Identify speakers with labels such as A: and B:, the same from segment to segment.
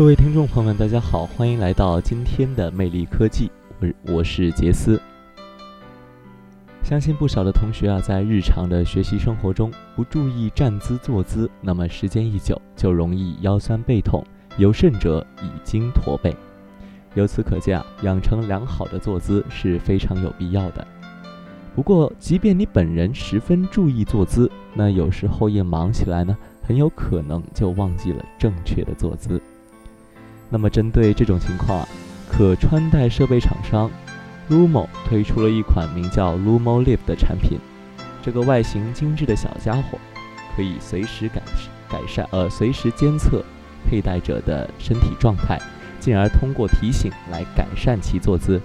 A: 各位听众朋友们，大家好，欢迎来到今天的魅力科技，我我是杰斯。相信不少的同学啊，在日常的学习生活中不注意站姿坐姿，那么时间一久就容易腰酸背痛，有甚者已经驼背。由此可见啊，养成良好的坐姿是非常有必要的。不过，即便你本人十分注意坐姿，那有时候一忙起来呢，很有可能就忘记了正确的坐姿。那么，针对这种情况啊，可穿戴设备厂商 Lumo 推出了一款名叫 Lumo Live 的产品。这个外形精致的小家伙，可以随时改改善呃随时监测佩戴者的身体状态，进而通过提醒来改善其坐姿。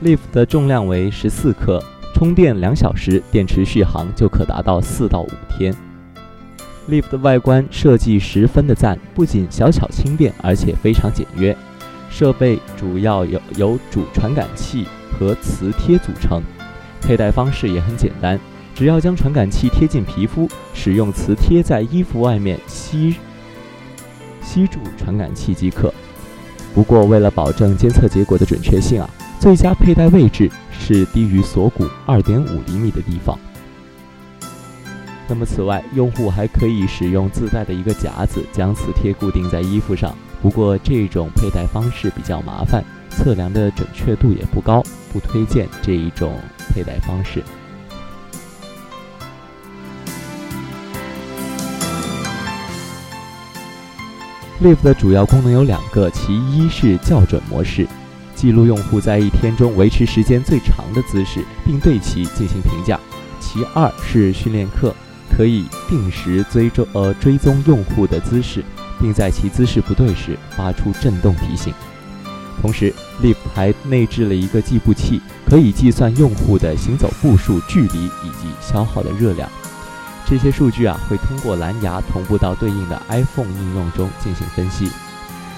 A: Live 的重量为十四克，充电两小时，电池续航就可达到四到五天。Live 的外观设计十分的赞，不仅小巧轻便，而且非常简约。设备主要由由主传感器和磁贴组成，佩戴方式也很简单，只要将传感器贴近皮肤，使用磁贴在衣服外面吸吸住传感器即可。不过，为了保证监测结果的准确性啊。最佳佩戴位置是低于锁骨二点五厘米的地方。那么，此外，用户还可以使用自带的一个夹子将磁贴固定在衣服上。不过，这种佩戴方式比较麻烦，测量的准确度也不高，不推荐这一种佩戴方式。Live 的主要功能有两个，其一是校准模式。记录用户在一天中维持时间最长的姿势，并对其进行评价。其二是训练课，可以定时追踪呃追踪用户的姿势，并在其姿势不对时发出震动提醒。同时，Live 还内置了一个计步器，可以计算用户的行走步数、距离以及消耗的热量。这些数据啊会通过蓝牙同步到对应的 iPhone 应用中进行分析。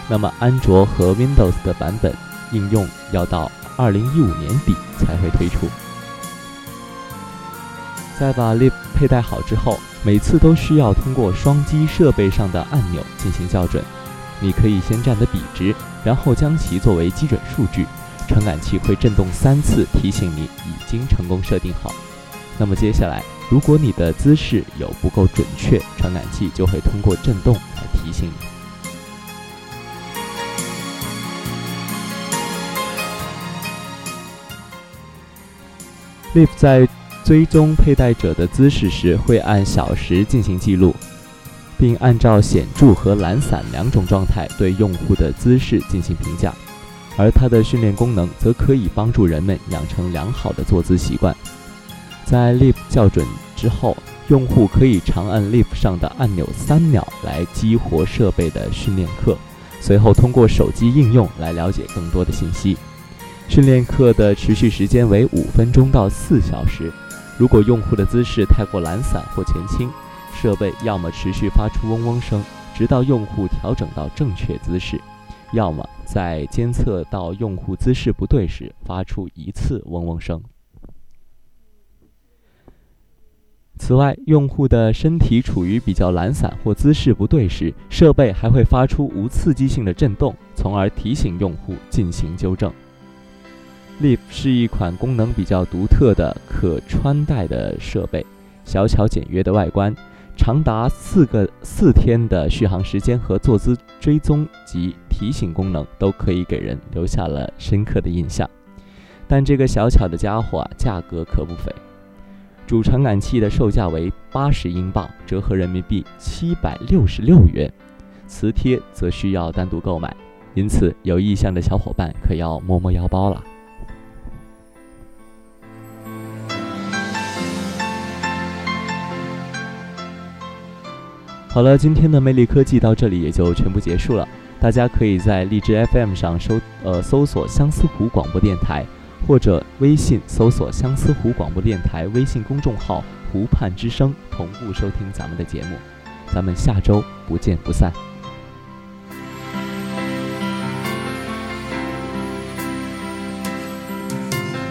A: 那么，安卓和 Windows 的版本。应用要到二零一五年底才会推出。在把 Lip 佩戴好之后，每次都需要通过双击设备上的按钮进行校准。你可以先站得笔直，然后将其作为基准数据，传感器会震动三次提醒你已经成功设定好。那么接下来，如果你的姿势有不够准确，传感器就会通过震动来提醒你。Live 在追踪佩戴者的姿势时，会按小时进行记录，并按照显著和懒散两种状态对用户的姿势进行评价。而它的训练功能则可以帮助人们养成良好的坐姿习惯。在 Live 校准之后，用户可以长按 Live 上的按钮三秒来激活设备的训练课，随后通过手机应用来了解更多的信息。训练课的持续时间为五分钟到四小时。如果用户的姿势太过懒散或前倾，设备要么持续发出嗡嗡声，直到用户调整到正确姿势；要么在监测到用户姿势不对时发出一次嗡嗡声。此外，用户的身体处于比较懒散或姿势不对时，设备还会发出无刺激性的震动，从而提醒用户进行纠正。Live 是一款功能比较独特的可穿戴的设备，小巧简约的外观，长达四个四天的续航时间和坐姿追踪及提醒功能都可以给人留下了深刻的印象。但这个小巧的家伙啊，价格可不菲，主传感器的售价为八十英镑，折合人民币七百六十六元。磁贴则需要单独购买，因此有意向的小伙伴可要摸摸腰包了。好了，今天的魅力科技到这里也就全部结束了。大家可以在荔枝 FM 上搜呃搜索相思湖广播电台，或者微信搜索相思湖广播电台微信公众号“湖畔之声”，同步收听咱们的节目。咱们下周不见不散。